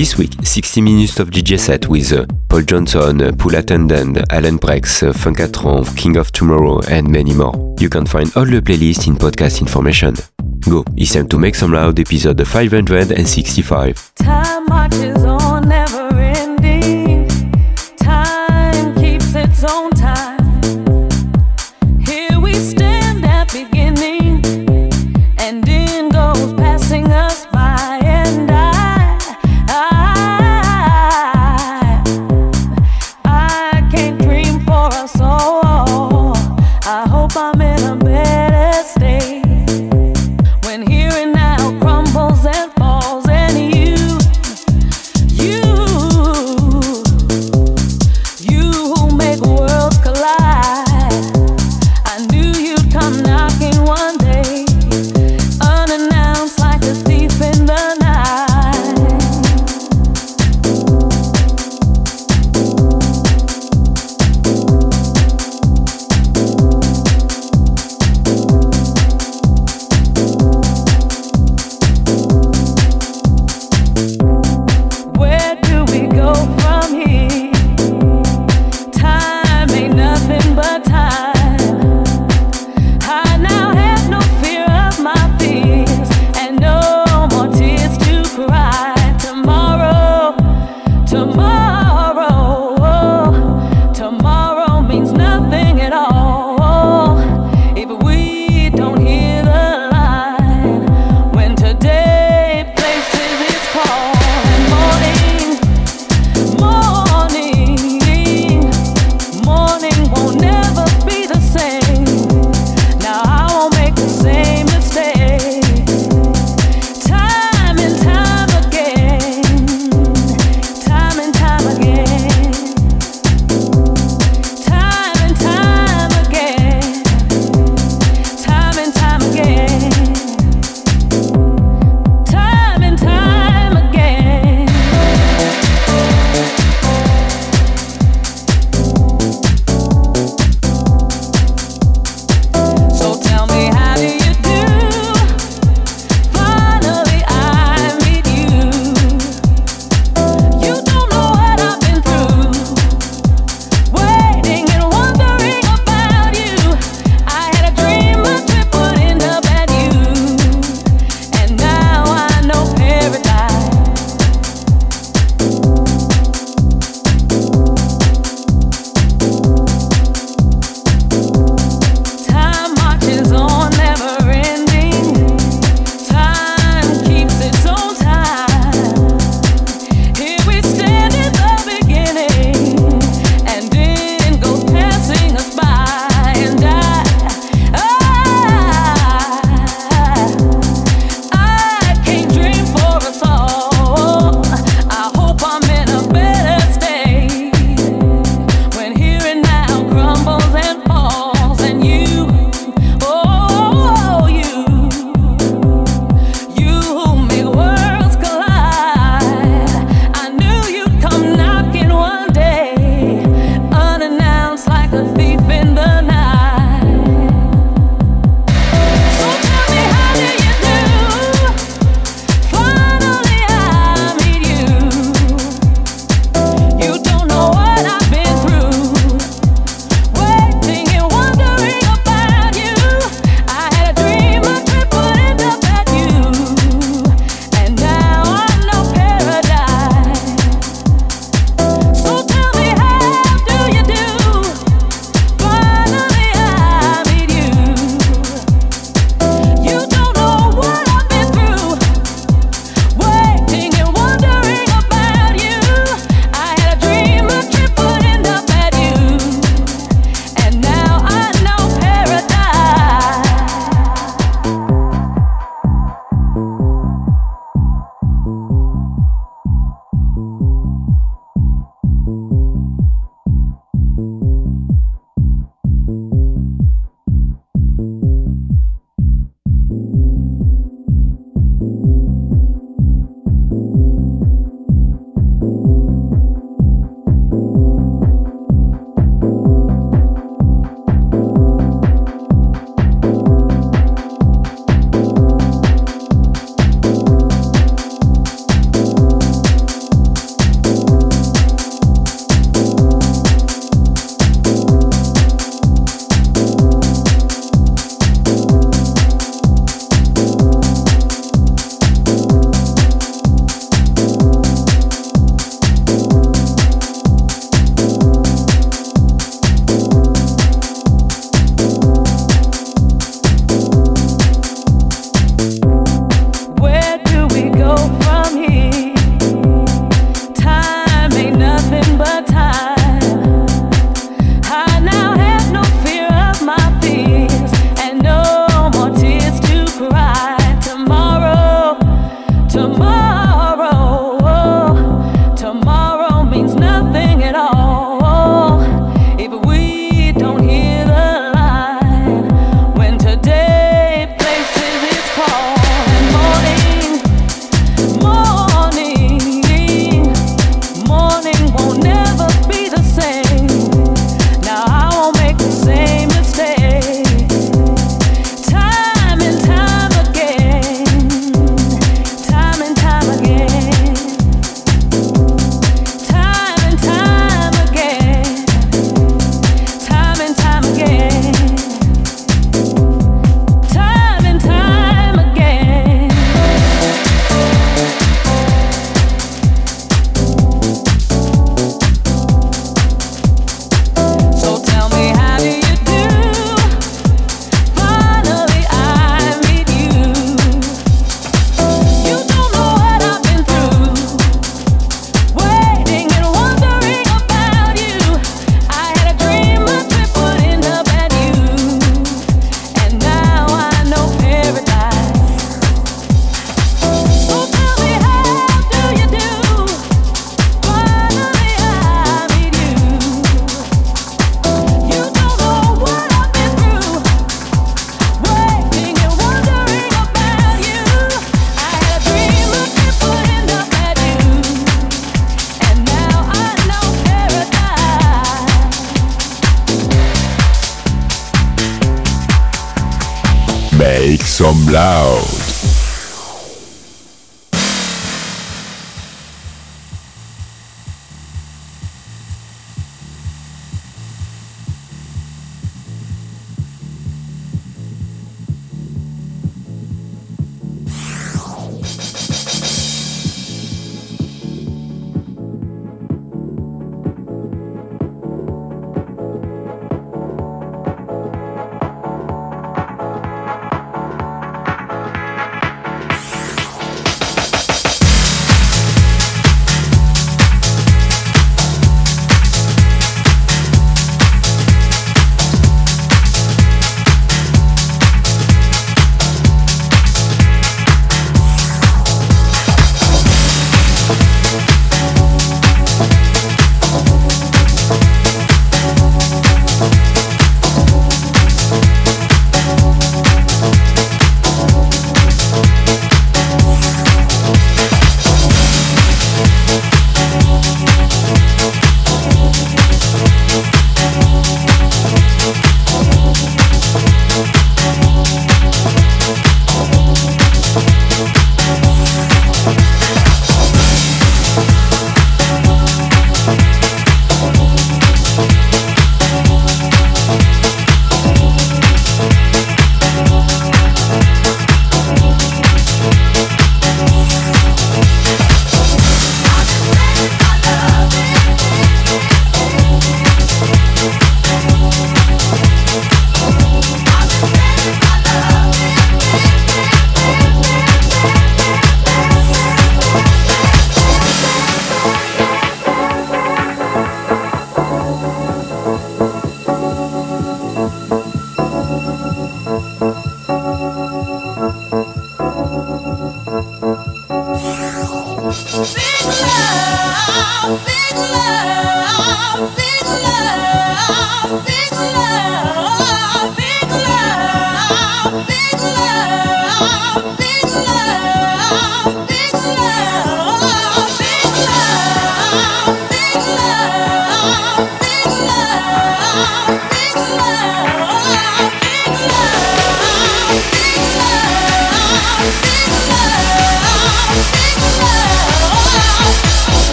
This week, 60 minutes of DJ set with uh, Paul Johnson, uh, Pool Attendant, Alan Braxe, uh, Funkatron, King of Tomorrow, and many more. You can find all the playlists in podcast information. Go, it's time to make some loud episode 565. Time marches on never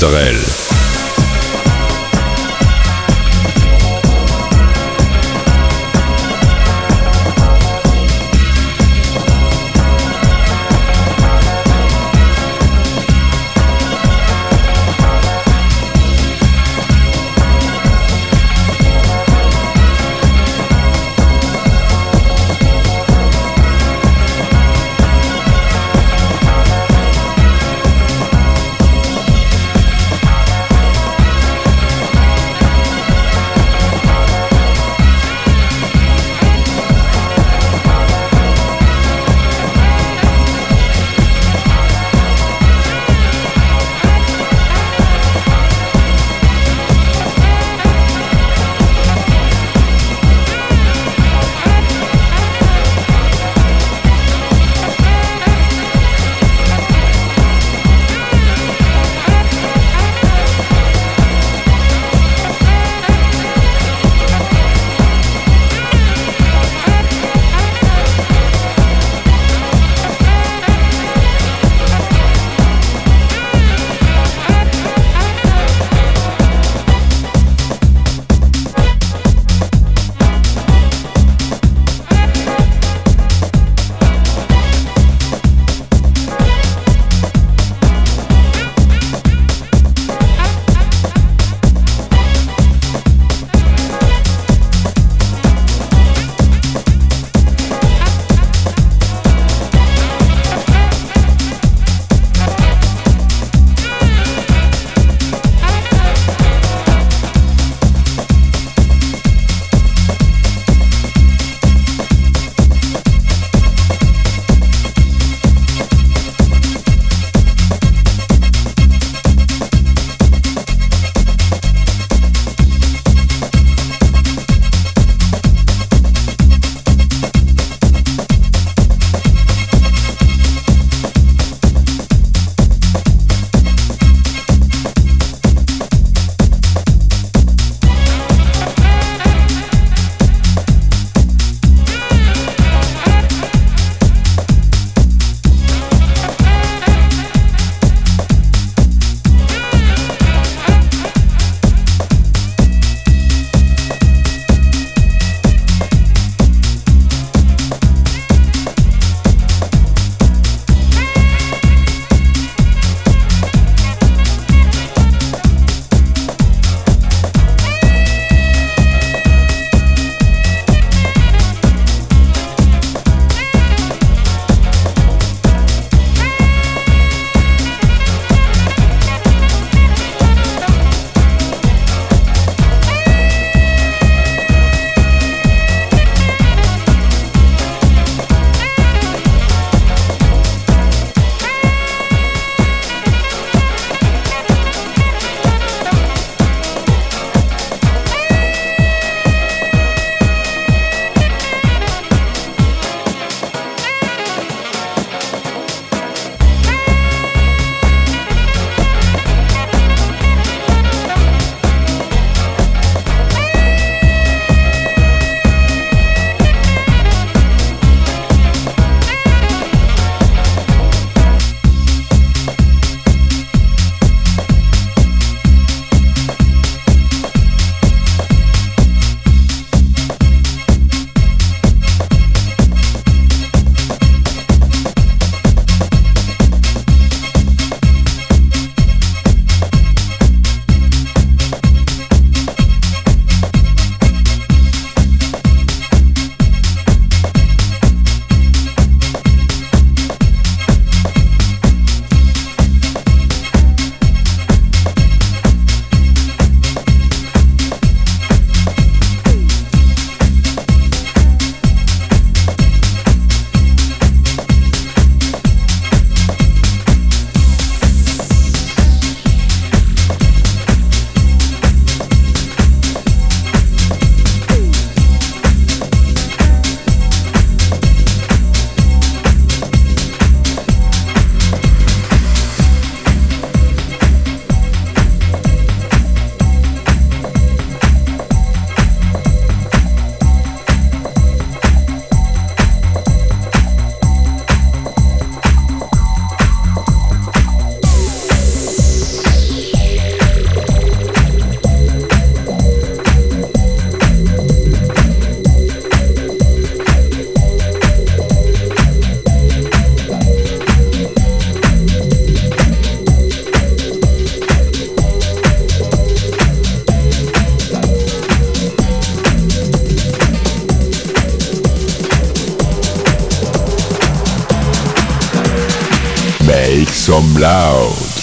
Mozzarella. Some loud.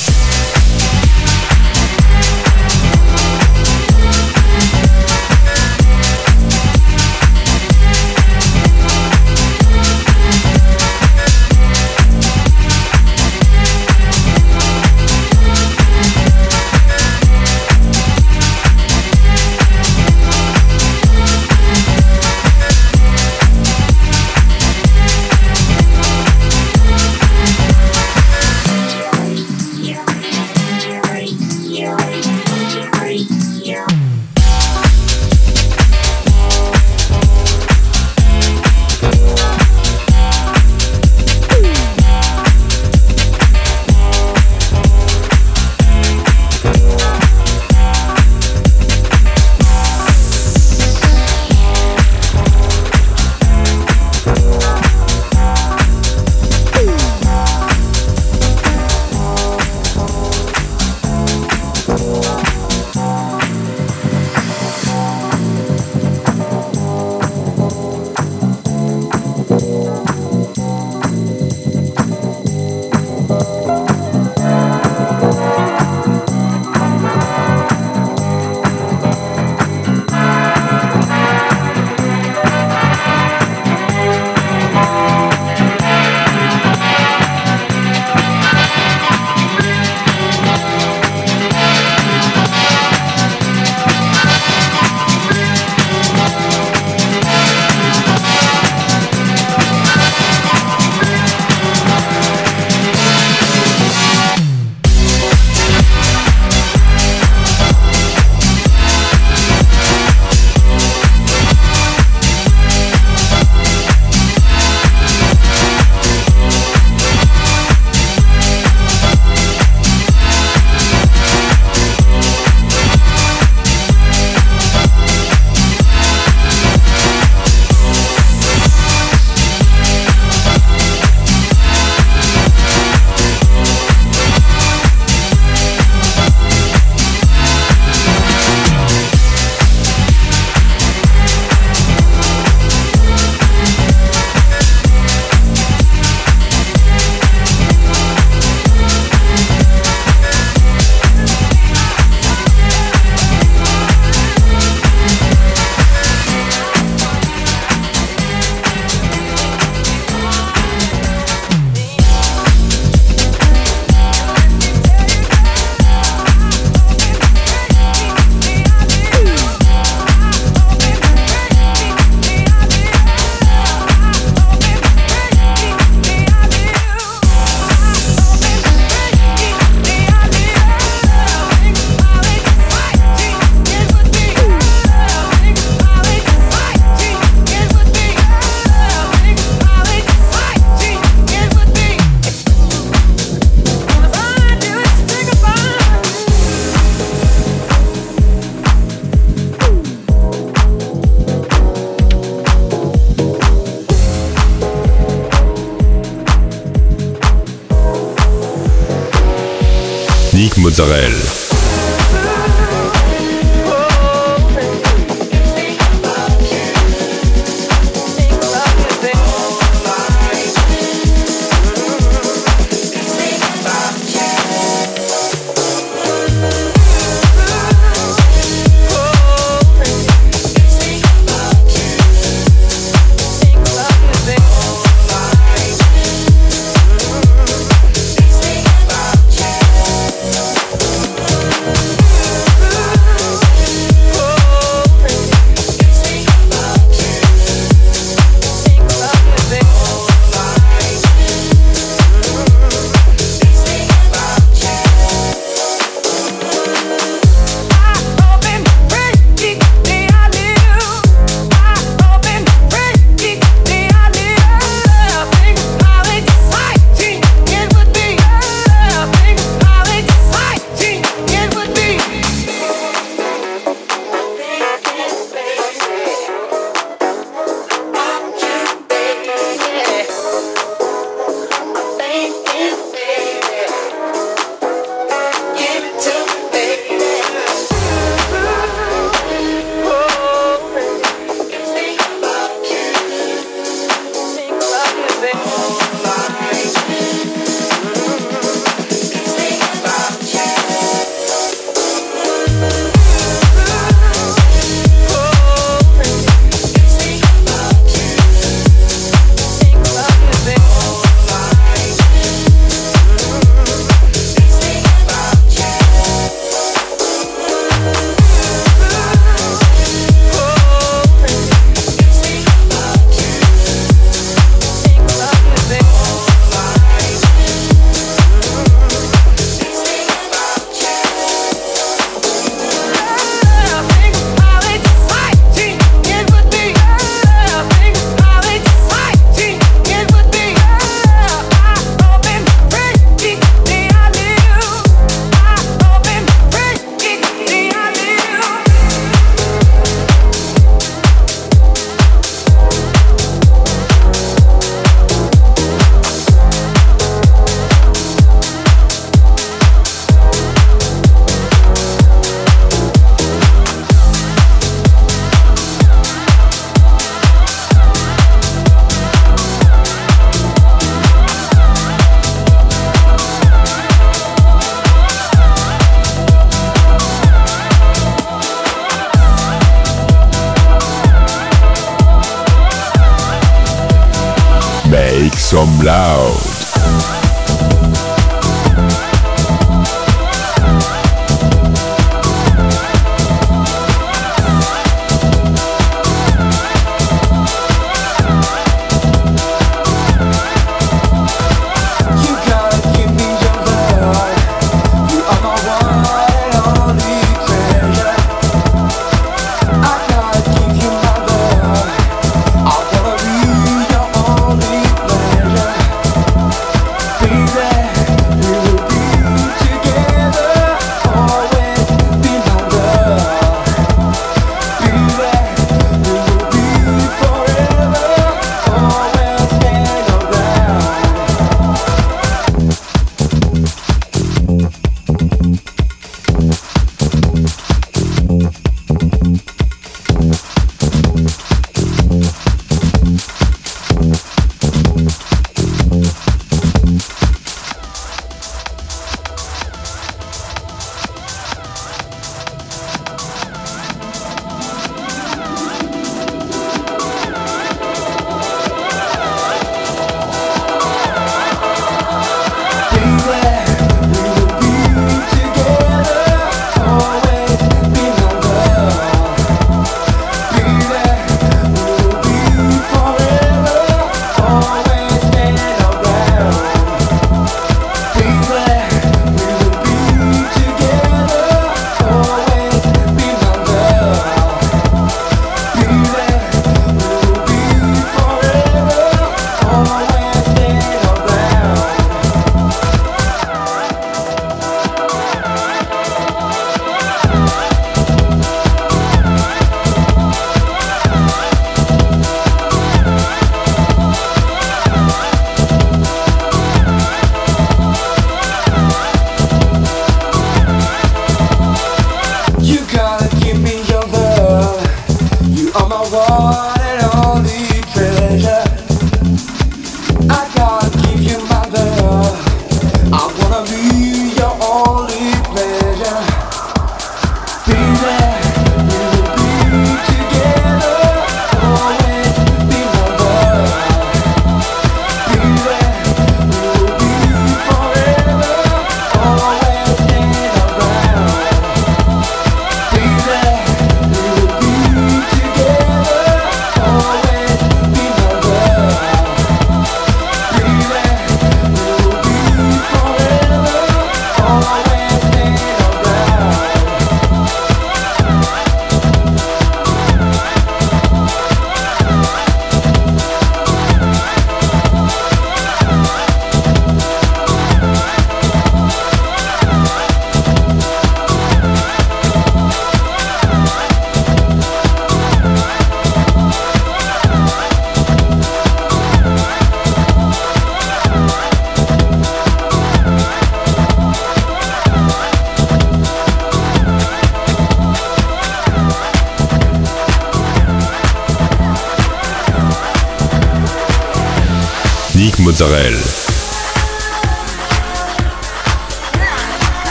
Mozzarella.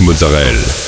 Mozzarella.